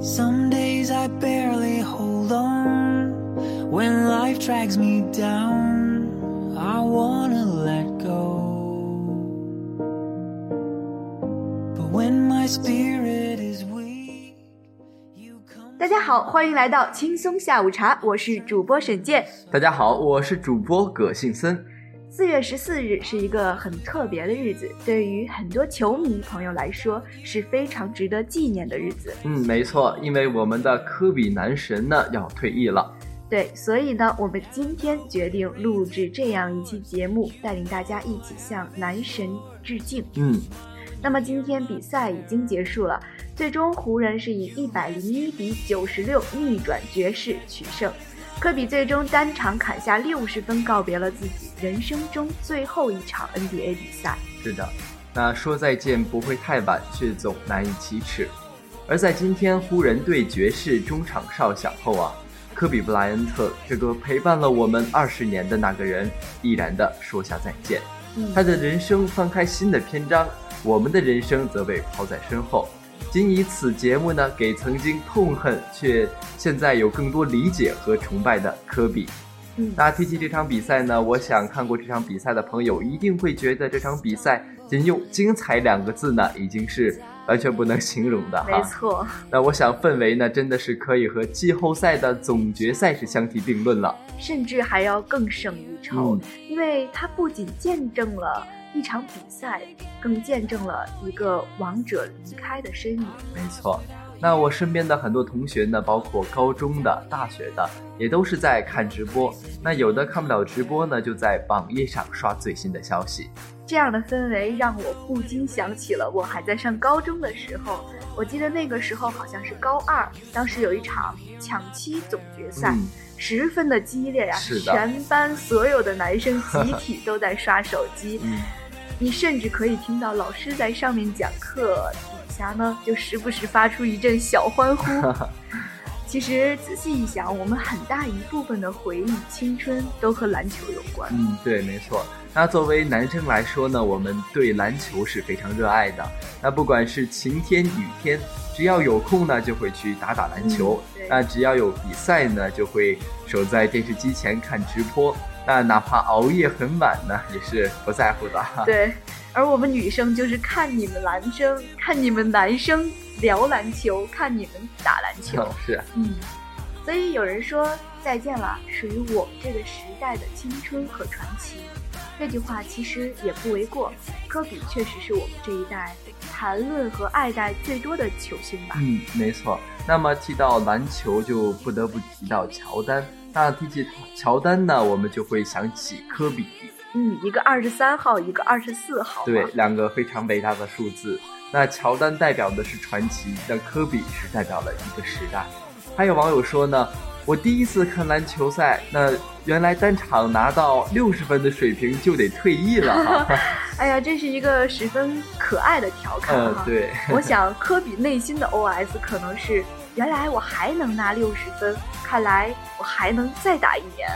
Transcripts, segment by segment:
Some days I barely hold on. When life drags me down, I wanna let go. But when my spirit is weak, you come. 大家好，欢迎来到轻松下午茶，我是主播沈健。大家好，我是主播葛信森。四月十四日是一个很特别的日子，对于很多球迷朋友来说是非常值得纪念的日子。嗯，没错，因为我们的科比男神呢要退役了。对，所以呢，我们今天决定录制这样一期节目，带领大家一起向男神致敬。嗯，那么今天比赛已经结束了，最终湖人是以一百零一比九十六逆转爵士取胜。科比最终单场砍下六十分，告别了自己人生中最后一场 NBA 比赛。是的，那说再见不会太晚，却总难以启齿。而在今天湖人对爵士中场哨响后啊，科比布莱恩特这个陪伴了我们二十年的那个人，毅然的说下再见。嗯他的人生翻开新的篇章，我们的人生则被抛在身后。仅以此节目呢，给曾经痛恨却现在有更多理解和崇拜的科比。嗯，那提起这场比赛呢，我想看过这场比赛的朋友一定会觉得这场比赛仅用“精彩”两个字呢，已经是完全不能形容的哈没。错，那我想氛围呢，真的是可以和季后赛的总决赛是相提并论了。甚至还要更胜一筹，嗯因为它不仅见证了一场比赛，更见证了一个王者离开的身影。没错。那我身边的很多同学呢，包括高中的、大学的，也都是在看直播。那有的看不了直播呢，就在网页上刷最新的消息。这样的氛围让我不禁想起了我还在上高中的时候。我记得那个时候好像是高二，当时有一场抢七总决赛，嗯，十分的激烈呀、是的全班所有的男生集 体都在刷手机，嗯你甚至可以听到老师在上面讲课，底下呢就时不时发出一阵小欢呼。其实仔细一想，我们很大一部分的回忆、青春都和篮球有关。嗯，对，没错。那作为男生来说呢，我们对篮球是非常热爱的。那不管是晴天雨天，只要有空呢，就会去打打篮球。嗯那只要有比赛呢，就会守在电视机前看直播。那哪怕熬夜很晚呢，也是不在乎的。对，而我们女生就是看你们男生，看你们男生聊篮球，看你们打篮球。是，嗯，所以有人说再见了，属于我们这个时代的青春和传奇。这句话其实也不为过，科比确实是我们这一代谈论和爱戴最多的球星吧。嗯，没错。那么提到篮球，就不得不提到乔丹。那提起乔丹呢，我们就会想起科比。嗯，一个二十三号，一个二十四号。对，两个非常伟大的数字。那乔丹代表的是传奇，那科比是代表了一个时代。还有网友说呢，我第一次看篮球赛，那原来单场拿到六十分的水平就得退役了哈。哎呀，这是一个十分可爱的调侃哈。嗯，对，我想科比内心的 OS 可能是：原来我还能拿六十分，看来我还能再打一年。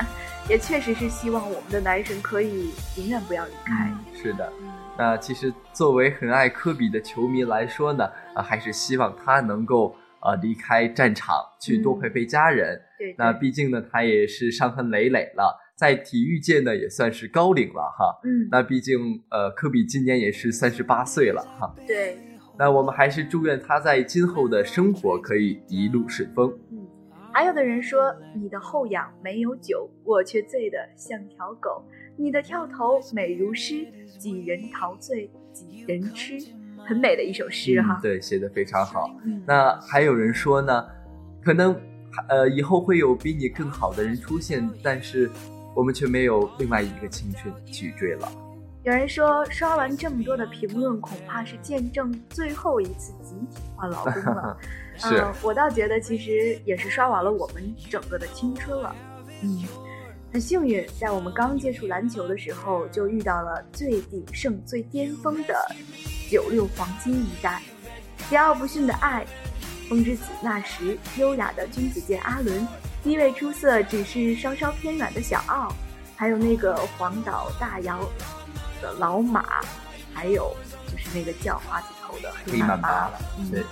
也确实是希望我们的男神可以永远不要离开。嗯，是的。那其实作为很爱科比的球迷来说呢，啊，还是希望他能够呃离开战场，去多陪陪家人。对，那毕竟呢，他也是伤痕累累了，在体育界呢也算是高龄了哈。嗯，那毕竟呃，科比今年也是三十八岁了哈。对，那我们还是祝愿他在今后的生活可以一路顺风。嗯。还有的人说，你的后仰没有酒，我却醉得像条狗；你的跳投美如诗，几人陶醉几人痴。很美的一首诗哈。嗯对，写的非常好。嗯，那还有人说呢，可能呃以后会有比你更好的人出现，但是我们却没有另外一个青春去追了。有人说，刷完这么多的评论，恐怕是见证最后一次集体换老公了。是，嗯，我倒觉得其实也是刷完了我们整个的青春了。嗯，很幸运，在我们刚接触篮球的时候，就遇到了最鼎盛、最巅峰的九六黄金一代，桀骜不驯的爱，风之子纳什，优雅的君子剑阿伦，地位出色只是稍稍偏远的小奥，还有那个黄岛大摇的老马，还有就是那个叫花子头的黑曼巴了。嗯对，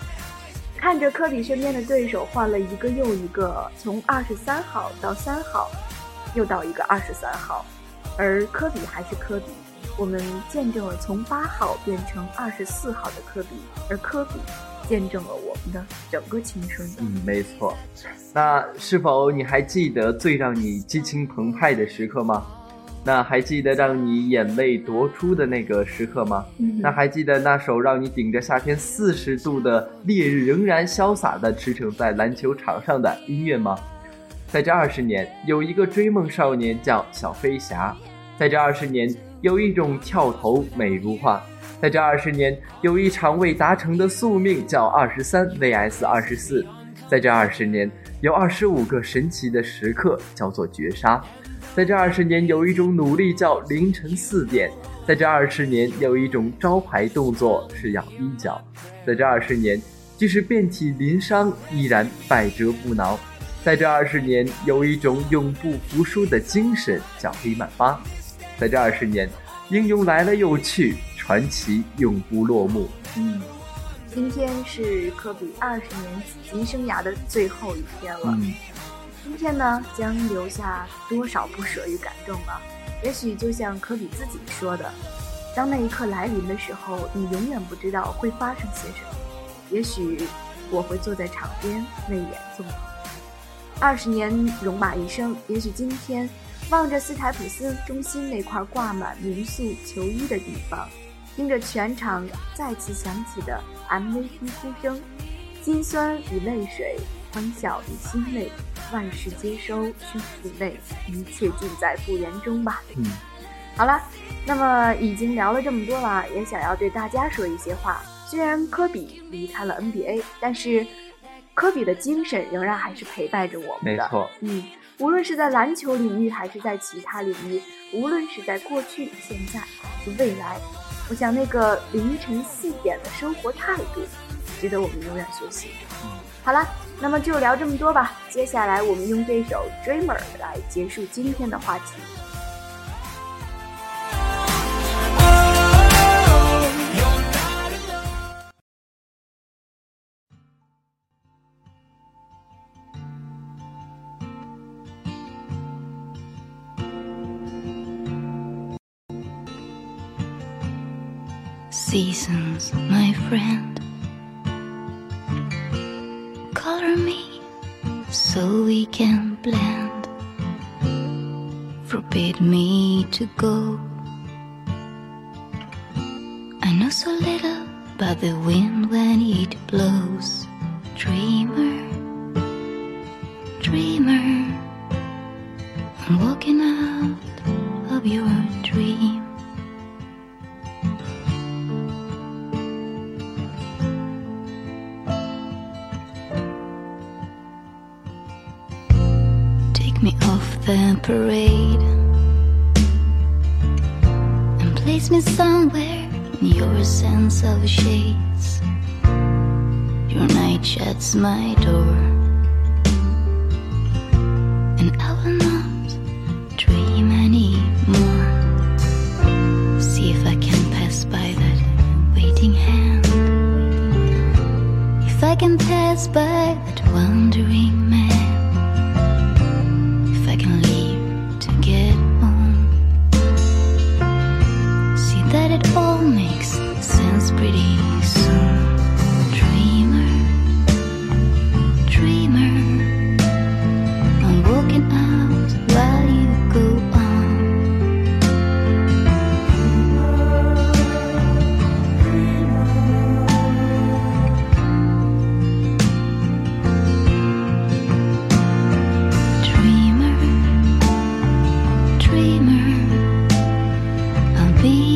看着科比身边的对手换了一个又一个，从二十三号到三号，又到一个二十三号，而科比还是科比。我们见证了从八号变成二十四号的科比，而科比见证了我们的整个青春。嗯，没错。那是否你还记得最让你激情澎湃的时刻吗？那还记得让你眼泪夺出的那个时刻吗？那还记得那首让你顶着夏天四十度的烈日仍然潇洒的驰骋在篮球场上的音乐吗？在这二十年，有一个追梦少年叫小飞侠；在这二十年，有一种跳投美如画；在这二十年，有一场未达成的宿命叫二十三 vs 二十四；在这二十年，有二十五个神奇的时刻叫做绝杀。在这二十年，有一种努力叫凌晨四点；在这二十年，有一种招牌动作是咬衣角；在这二十年，即使遍体鳞伤，依然百折不挠；在这二十年，有一种永不服输的精神叫黑曼巴；在这二十年，英雄来了又去，传奇永不落幕。嗯，今天是科比二十年紫金生涯的最后一天了。今天呢，将留下多少不舍与感动啊？也许就像科比自己说的，当那一刻来临的时候，你永远不知道会发生些什么。也许我会坐在场边泪眼纵横。二十年戎马一生，也许今天望着斯台普斯中心那块挂满民宿球衣的地方，听着全场再次响起的 MVP 呼声，心酸与泪水。欢笑与心泪，万事皆收，去腹内，一切尽在不言中吧。嗯，好了，那么已经聊了这么多了，也想要对大家说一些话。虽然科比离开了 NBA，但是科比的精神仍然还是陪伴着我们的。没错，嗯，无论是在篮球领域，还是在其他领域，无论是在过去、现在还是未来，我想那个凌晨四点的生活态度，值得我们永远学习。好了。那么就聊这么多吧。接下来我们用这首《Dreamer》来结束今天的话题。Seasons, my friend. Me so we can blend. Forbid me to go. I know so little about the wind when it blows. Dreamer, dreamer, I'm walking out of your me off the parade and place me somewhere in your sense of shades. Your night shuts my door, and I will not dream anymore. See if I can pass by that waiting hand. If I can pass by that wandering be